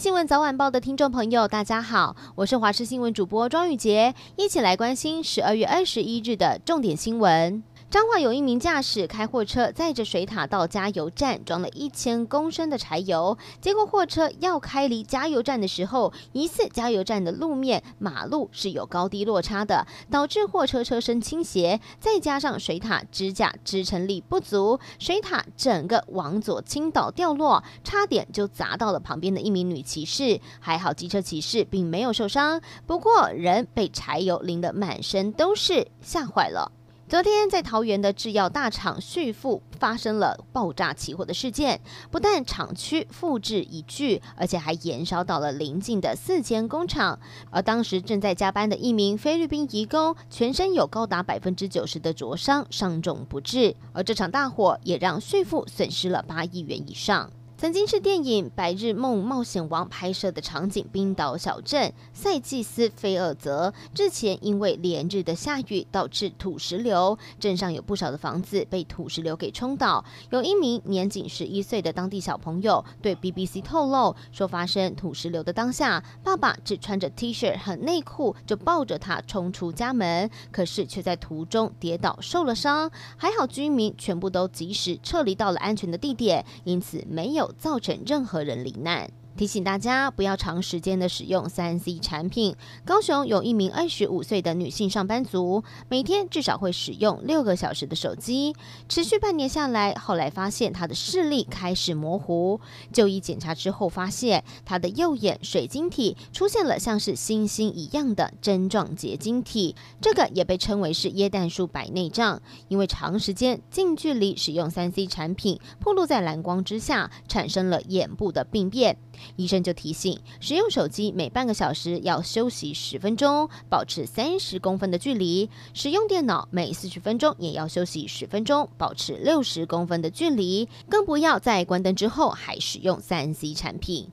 新闻早晚报的听众朋友，大家好，我是华视新闻主播庄宇杰，一起来关心十二月二十一日的重点新闻。彰化有一名驾驶开货车载着水塔到加油站装了一千公升的柴油，结果货车要开离加油站的时候，疑似加油站的路面马路是有高低落差的，导致货车车身倾斜，再加上水塔支架支撑力不足，水塔整个往左倾倒掉落，差点就砸到了旁边的一名女骑士。还好机车骑士并没有受伤，不过人被柴油淋得满身都是，吓坏了。昨天在桃园的制药大厂旭富发生了爆炸起火的事件，不但厂区复制一具，而且还延烧到了邻近的四间工厂。而当时正在加班的一名菲律宾移工，全身有高达百分之九十的灼伤，伤重不治。而这场大火也让旭富损失了八亿元以上。曾经是电影《白日梦冒险王》拍摄的场景，冰岛小镇塞季斯菲尔泽之前因为连日的下雨导致土石流，镇上有不少的房子被土石流给冲倒。有一名年仅十一岁的当地小朋友对 BBC 透露说，发生土石流的当下，爸爸只穿着 T 恤和内裤就抱着他冲出家门，可是却在途中跌倒受了伤。还好居民全部都及时撤离到了安全的地点，因此没有。造成任何人罹难。提醒大家不要长时间的使用三 C 产品。高雄有一名二十五岁的女性上班族，每天至少会使用六个小时的手机，持续半年下来，后来发现她的视力开始模糊。就医检查之后，发现她的右眼水晶体出现了像是星星一样的针状结晶体，这个也被称为是耶诞树白内障。因为长时间近距离使用三 C 产品，暴露在蓝光之下，产生了眼部的病变。医生就提醒，使用手机每半个小时要休息十分钟，保持三十公分的距离；使用电脑每四十分钟也要休息十分钟，保持六十公分的距离。更不要在关灯之后还使用三 C 产品。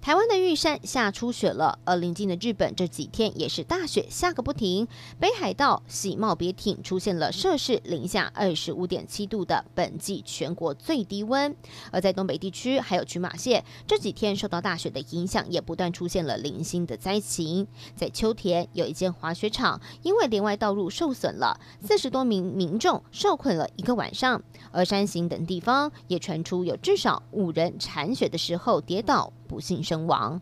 台湾的玉山下初雪了，而临近的日本这几天也是大雪下个不停。北海道喜茂别町出现了摄氏零下二十五点七度的本季全国最低温，而在东北地区还有群马县这几天受到大雪的影响，也不断出现了零星的灾情。在秋田有一间滑雪场，因为连外道路受损了，四十多名民众受困了一个晚上。而山形等地方也传出有至少五人铲雪的时候跌倒。不幸身亡。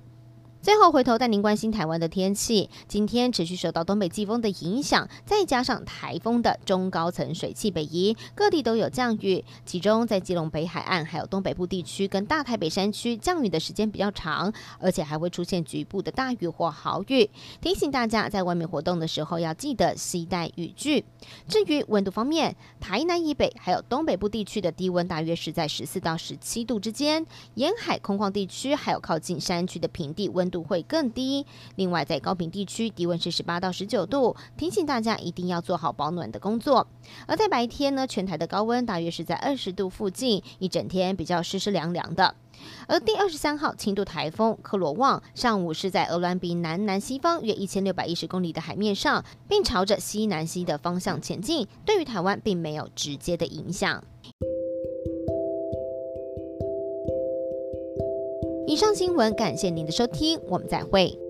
最后回头带您关心台湾的天气。今天持续受到东北季风的影响，再加上台风的中高层水汽北移，各地都有降雨。其中在基隆北海岸还有东北部地区跟大台北山区降雨的时间比较长，而且还会出现局部的大雨或豪雨。提醒大家在外面活动的时候要记得携带雨具。至于温度方面，台南以北还有东北部地区的低温大约是在十四到十七度之间，沿海空旷地区还有靠近山区的平地温度会更低。另外，在高屏地区，低温是十八到十九度，提醒大家一定要做好保暖的工作。而在白天呢，全台的高温大约是在二十度附近，一整天比较湿湿凉凉的。而第二十三号轻度台风克罗旺上午是在鹅銮鼻南南西方约一千六百一十公里的海面上，并朝着西南西的方向前进，对于台湾并没有直接的影响。以上新闻，感谢您的收听，我们再会。